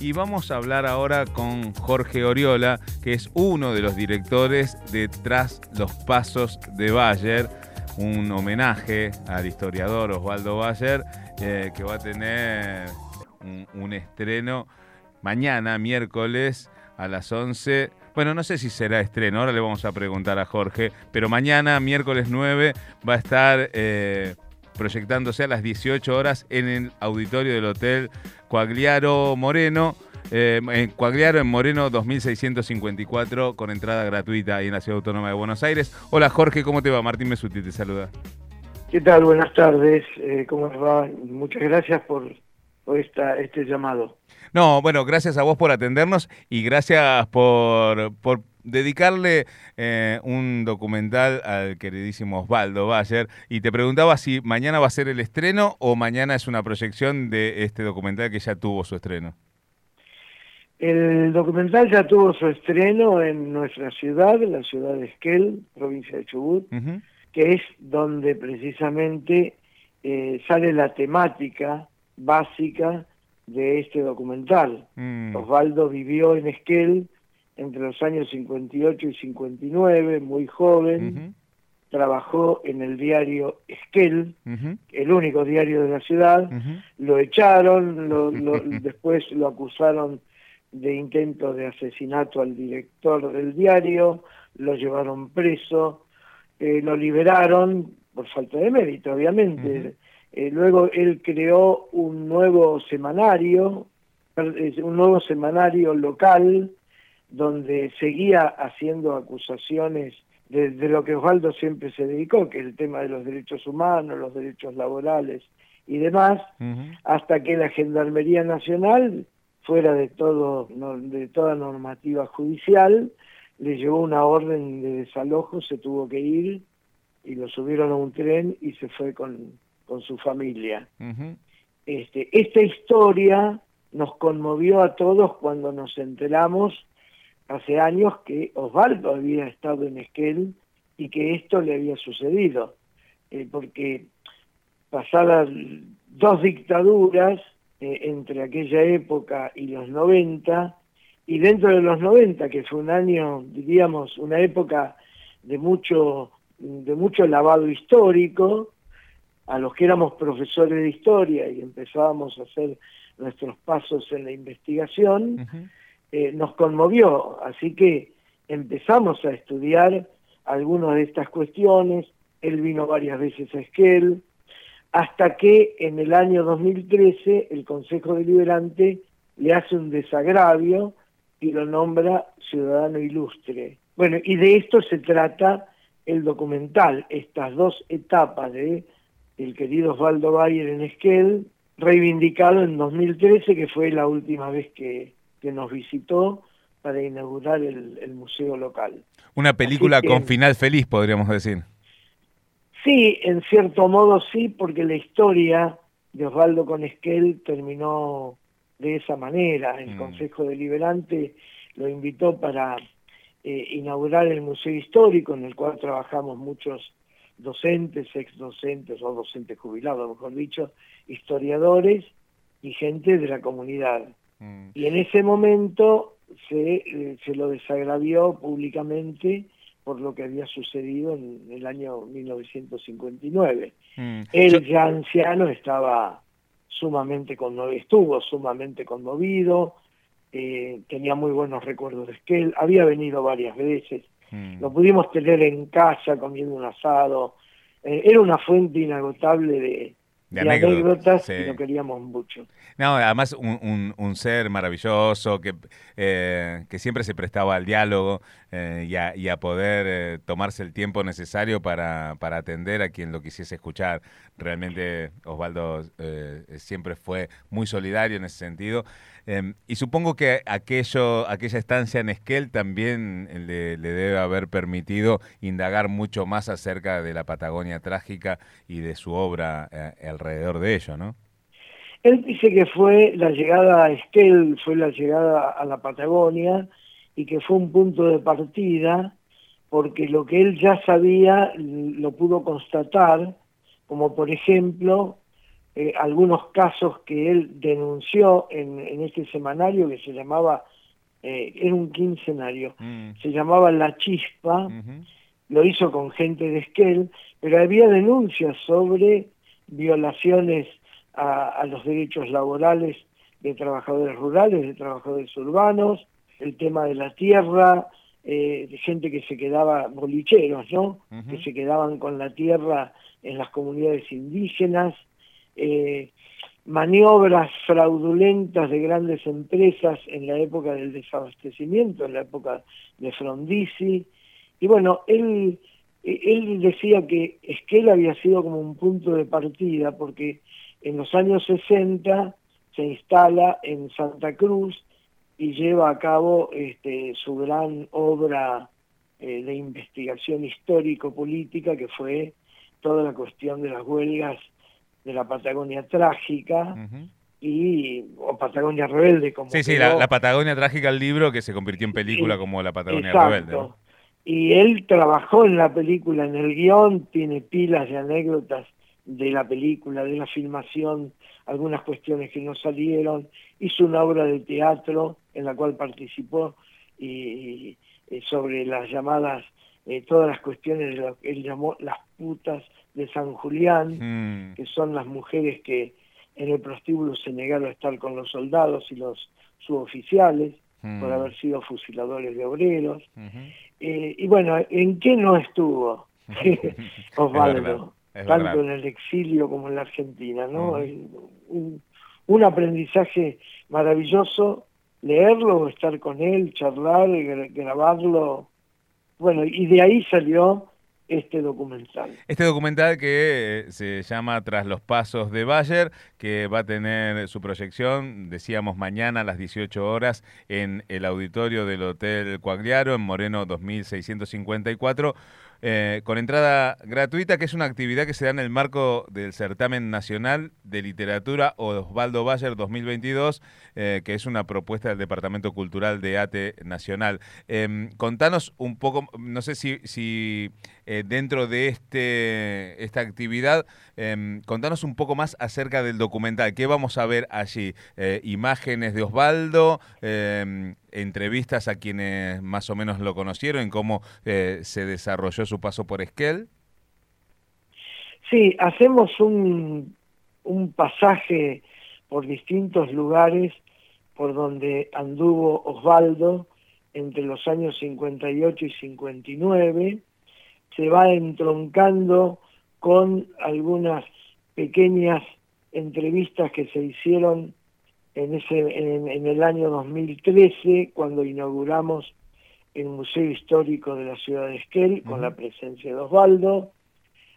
y vamos a hablar ahora con Jorge Oriola, que es uno de los directores de Tras los Pasos de Bayer, un homenaje al historiador Osvaldo Bayer, eh, que va a tener un, estreno mañana, miércoles, a las 11. Bueno, no sé si será estreno, ahora le vamos a preguntar a Jorge, pero mañana, miércoles 9, va a estar eh, proyectándose a las 18 horas en el auditorio del Hotel Coagliaro Moreno. Eh, en Coagliaro en Moreno 2654 con entrada gratuita ahí en la Ciudad Autónoma de Buenos Aires. Hola Jorge, ¿cómo te va? Martín Mesuti te saluda. ¿Qué tal? Buenas tardes. Eh, ¿Cómo les va? Muchas gracias por, por esta, este llamado. No, bueno, gracias a vos por atendernos y gracias por, por dedicarle eh, un documental al queridísimo Osvaldo Bayer. Y te preguntaba si mañana va a ser el estreno o mañana es una proyección de este documental que ya tuvo su estreno. El documental ya tuvo su estreno en nuestra ciudad, la ciudad de Esquel, provincia de Chubut, que es donde precisamente eh, sale la temática básica de este documental. Mm. Osvaldo vivió en Esquel entre los años 58 y 59, muy joven, trabajó en el diario Esquel, el único diario de la ciudad, lo echaron, lo- lo- después lo acusaron de intento de asesinato al director del diario, lo llevaron preso, eh, lo liberaron por falta de mérito, obviamente. Eh, luego él creó un nuevo semanario, un nuevo semanario local, donde seguía haciendo acusaciones de, de lo que Osvaldo siempre se dedicó, que es el tema de los derechos humanos, los derechos laborales y demás, hasta que la Gendarmería Nacional, fuera de todo no- de toda normativa judicial, le llevó una orden de desalojo, se tuvo que ir y lo subieron a un tren y se fue con, con su familia. Este, esta historia nos conmovió a todos cuando nos enteramos hace años que Osvaldo había estado en Esquel y que esto le había sucedido, Eh, porque pasadas dos dictaduras eh, entre aquella época y los 90, y dentro de los 90, que fue un año, diríamos, una época de mucho, de mucho lavado histórico, a los que éramos profesores de historia y empezábamos a hacer nuestros pasos en la investigación. Eh, nos conmovió, así que empezamos a estudiar algunas de estas cuestiones, él vino varias veces a Esquel, hasta que en el año 2013 el Consejo Deliberante le hace un desagravio y lo nombra ciudadano ilustre. Bueno, y de esto se trata el documental, estas dos etapas de el querido Osvaldo Bayer en Esquel, reivindicado en 2013, que fue la última vez que, que nos visitó para inaugurar el, el museo local. Una película que- con final feliz, podríamos decir. Sí, en cierto modo sí, porque la historia de Osvaldo con Esquel terminó de esa manera. El Mm. Consejo Deliberante lo invitó para eh, inaugurar el Museo Histórico, en el cual trabajamos muchos docentes, ex docentes o docentes jubilados, mejor dicho, historiadores y gente de la comunidad. Mm. Y en ese momento se, eh, se lo desagravió públicamente por lo que había sucedido en el año 1959. Mm. Él Yo- ya anciano estaba sumamente conmovido, estuvo sumamente conmovido, eh, tenía muy buenos recuerdos de Esquel, había venido varias veces, Mm. lo pudimos tener en casa comiendo un asado, eh, era una fuente inagotable de, De de anécdotas, sí. y lo queríamos mucho. No, además un, un- un ser maravilloso que, eh, que siempre se prestaba al diálogo eh, y, a, y a poder eh, tomarse el tiempo necesario para, para atender a quien lo quisiese escuchar. Realmente Osvaldo eh, siempre fue muy solidario en ese sentido. Eh, y supongo que aquello, aquella estancia en Esquel también le, le debe haber permitido indagar mucho más acerca de la Patagonia trágica y de su obra eh, alrededor de ello, ¿no? Él dice que fue la llegada a Esquel, fue la llegada a la Patagonia y que fue un punto de partida porque lo que él ya sabía lo pudo constatar, como por ejemplo eh, algunos casos que él denunció en, este semanario que se llamaba, eh, era un quincenario, mm. se llamaba La Chispa, lo hizo con gente de Esquel, pero había denuncias sobre violaciones a, los derechos laborales de trabajadores rurales, de trabajadores urbanos, el tema de la tierra, eh, de gente que se quedaba, bolicheros, ¿no? Que se quedaban con la tierra en las comunidades indígenas, eh, maniobras fraudulentas de grandes empresas en la época del desabastecimiento, en la época de Frondizi. Y bueno, él, él decía que Esquel había sido como un punto de partida, porque en los años 60 se instala en Santa Cruz y lleva a cabo este, su gran obra eh, de investigación histórico-política, que fue toda la cuestión de las huelgas de la Patagonia trágica y o Patagonia rebelde como sí sí la, Patagonia trágica el libro que se convirtió en película como la Patagonia rebelde y él trabajó en la película en el guion tiene pilas de anécdotas de la película de la filmación algunas cuestiones que no salieron. Hizo una obra de teatro en la cual participó y, sobre las llamadas eh, todas las cuestiones de lo que él llamó las putas de San Julián, mm. que son las mujeres que en el prostíbulo se negaron a estar con los soldados y los suboficiales por mm. haber sido fusiladores de obreros. Eh, y bueno, ¿en qué no estuvo Osvaldo? tanto en el exilio como en la Argentina, ¿no? un, un, aprendizaje maravilloso, leerlo, estar con él, charlar, grabarlo. Bueno, y de ahí salió este documental. Este documental que eh, se llama Tras los Pasos de Bayer, que va a tener su proyección, decíamos, mañana a las 18 horas en el auditorio del Hotel Cuagliaro, en Moreno 2654 eh, con entrada gratuita, que es una actividad que se da en el marco del Certamen Nacional de Literatura Osvaldo Bayer 2022, eh, que es una propuesta del Departamento Cultural de ATE Nacional. Em, contanos un poco, no sé si, si eh, dentro de este, esta actividad, em, contanos un poco más acerca del documental. ¿Qué vamos a ver allí? imágenes de Osvaldo, em, entrevistas a quienes más o menos lo conocieron, cómo eh, se desarrolló su paso por Esquel? Sí, hacemos un, un pasaje por distintos lugares por donde anduvo Osvaldo entre los años 58 y 59, se va entroncando con algunas pequeñas entrevistas que se hicieron en, ese, en, el año 2013, cuando inauguramos el Museo Histórico de la Ciudad de Esquel, con la presencia de Osvaldo,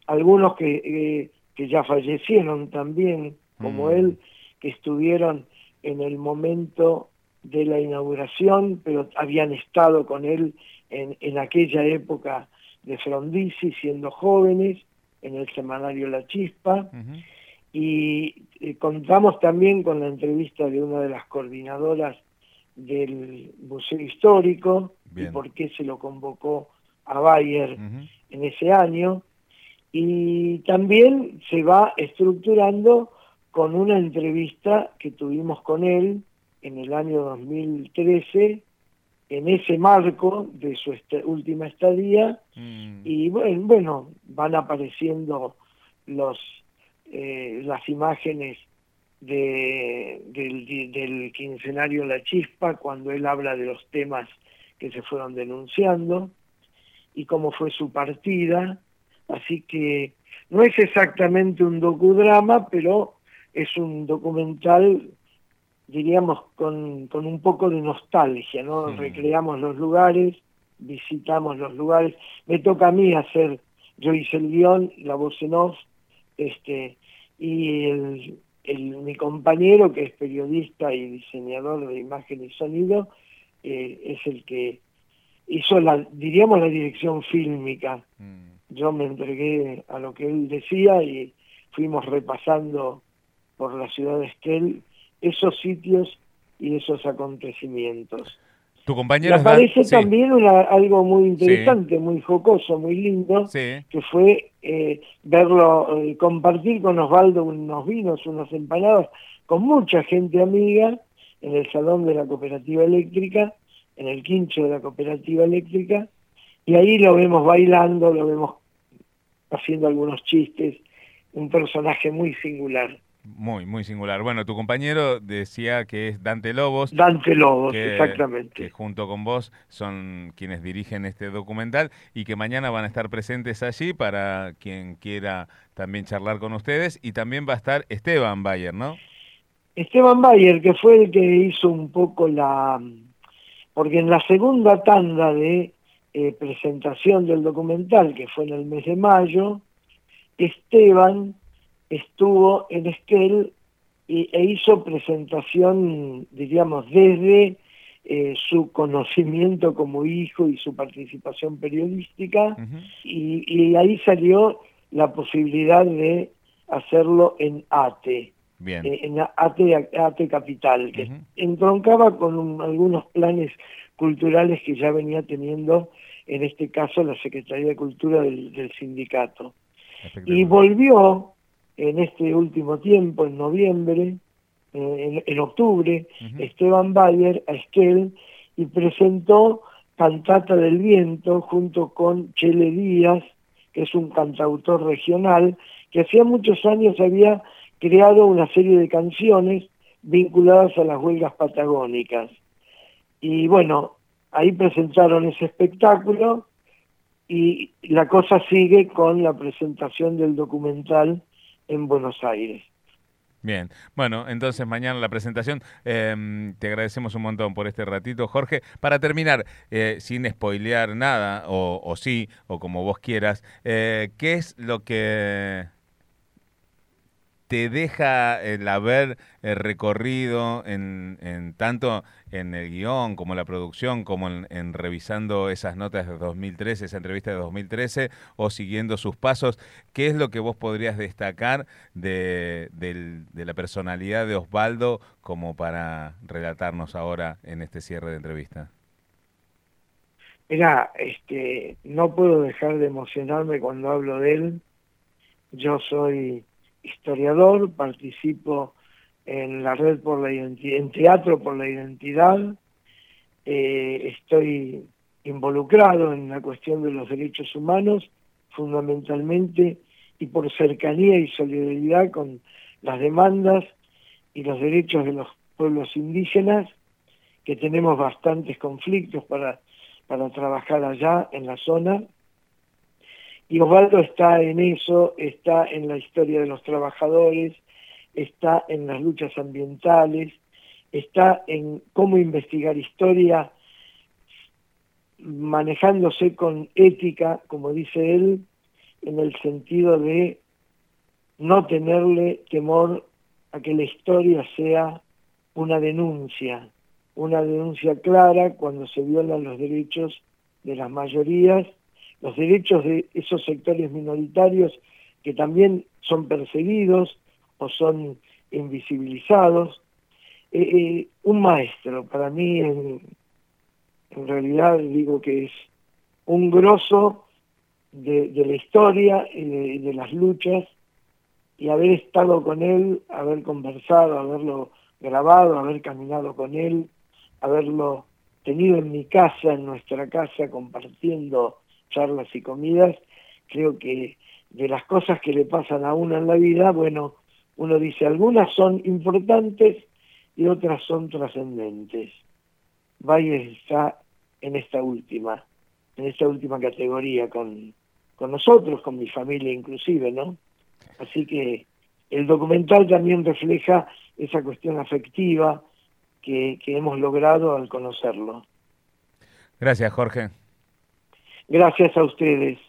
algunos que, eh, que ya fallecieron también, como él, que estuvieron en el momento de la inauguración, pero habían estado con él en, en aquella época de Frondizi, siendo jóvenes, en el semanario La Chispa, y eh, contamos también con la entrevista de una de las coordinadoras del Museo Histórico y por qué se lo convocó a Bayer en ese año. Y también se va estructurando con una entrevista que tuvimos con él en el año 2013, en ese marco de su última estadía, mm. y bueno, van apareciendo los eh, las imágenes de, del, del quincenario La Chispa, cuando él habla de los temas que se fueron denunciando y cómo fue su partida. Así que no es exactamente un docudrama, pero es un documental, diríamos, con, con un poco de nostalgia, ¿no? Recreamos los lugares, visitamos los lugares. Me toca a mí hacer, yo hice el guion, la voz en off, este, y el, mi compañero, que es periodista y diseñador de imagen y sonido, eh, es el que hizo, la diríamos, la dirección fílmica. Mm. Yo me entregué a lo que él decía y fuimos repasando por la ciudad de Esquel esos sitios y esos acontecimientos. Tu compañero... Me parece también una, algo muy interesante, muy jocoso, muy lindo, que fue eh, verlo, eh, compartir con Osvaldo unos vinos, unas empanadas, con mucha gente amiga, en el salón de la cooperativa eléctrica, en el quincho de la cooperativa eléctrica, y ahí lo vemos bailando, lo vemos haciendo algunos chistes, un personaje muy singular. Muy, muy singular. Bueno, tu compañero decía que es Dante Lobos. Dante Lobos, exactamente. Que junto con vos son quienes dirigen este documental y que mañana van a estar presentes allí para quien quiera también charlar con ustedes. Y también va a estar Esteban Bayer, ¿no? Esteban Bayer, que fue el que hizo un poco la... Porque en la segunda tanda de eh, presentación del documental, que fue en el mes de mayo, Esteban estuvo en Esquel y, e hizo presentación, diríamos, desde eh, su conocimiento como hijo y su participación periodística, y, ahí salió la posibilidad de hacerlo en ATE, eh, en ATE, Capital, que entroncaba con algunos planes culturales que ya venía teniendo, en este caso, la Secretaría de Cultura del sindicato. Y volvió en este último tiempo, en noviembre, eh, en, octubre, Esteban Bayer a Esquel y presentó Cantata del Viento junto con Chele Díaz, que es un cantautor regional, que hacía muchos años había creado una serie de canciones vinculadas a las huelgas patagónicas. Y bueno, ahí presentaron ese espectáculo y la cosa sigue con la presentación del documental en Buenos Aires. Bien, bueno, entonces mañana la presentación. Em, te agradecemos un montón por este ratito, Jorge. Para terminar, eh, sin spoilear nada, o, sí, o como vos quieras, eh, ¿qué es lo que te deja el haber eh, recorrido en, en, tanto en el guion como la producción, como en, revisando esas notas de 2013, esa entrevista de 2013, o siguiendo sus pasos, ¿qué es lo que vos podrías destacar de, de la personalidad de Osvaldo como para relatarnos ahora en este cierre de entrevista? Mira, este, no puedo dejar de emocionarme cuando hablo de él. Yo soy historiador, participo en la red por la identidad, en teatro por la identidad, eh, estoy involucrado en la cuestión de los derechos humanos, fundamentalmente y por cercanía y solidaridad con las demandas y los derechos de los pueblos indígenas, que tenemos bastantes conflictos para, para trabajar allá en la zona, y Osvaldo está en eso, está en la historia de los trabajadores, está en las luchas ambientales, está en cómo investigar historia manejándose con ética, como dice él, en el sentido de no tenerle temor a que la historia sea una denuncia, una denuncia clara cuando se violan los derechos de las mayorías los derechos de esos sectores minoritarios que también son perseguidos o son invisibilizados. Eh, eh, un maestro, para mí en, realidad digo que es un grosso de, la historia y de, las luchas y haber estado con él, haber conversado, haberlo grabado, haber caminado con él, haberlo tenido en mi casa, en nuestra casa, compartiendo charlas y comidas, creo que de las cosas que le pasan a uno en la vida, bueno, uno dice, algunas son importantes y otras son trascendentes. Valles está en esta última, en esta última categoría con, con nosotros, con mi familia inclusive, ¿no? Así que el documental también refleja esa cuestión afectiva que, que hemos logrado al conocerlo. Gracias, Jorge. Gracias a ustedes.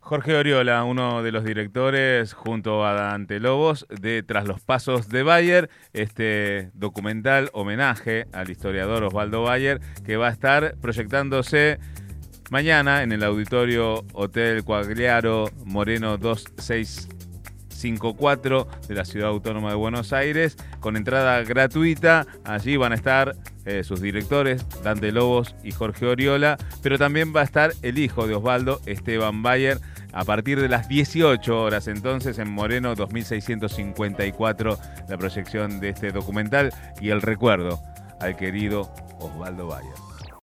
Jorge Oriola, uno de los directores, junto a Dante Lobos, de Tras los Pasos de Bayer, este documental homenaje al historiador Osvaldo Bayer, que va a estar proyectándose mañana en el auditorio Hotel Cuagliaro Moreno 266 54 de la Ciudad Autónoma de Buenos Aires, con entrada gratuita. Allí van a estar eh, sus directores, Dante Lobos y Jorge Oriola, pero también va a estar el hijo de Osvaldo, Esteban Bayer, a partir de las 18 horas. Entonces, en Moreno 2654, la proyección de este documental y el recuerdo al querido Osvaldo Bayer.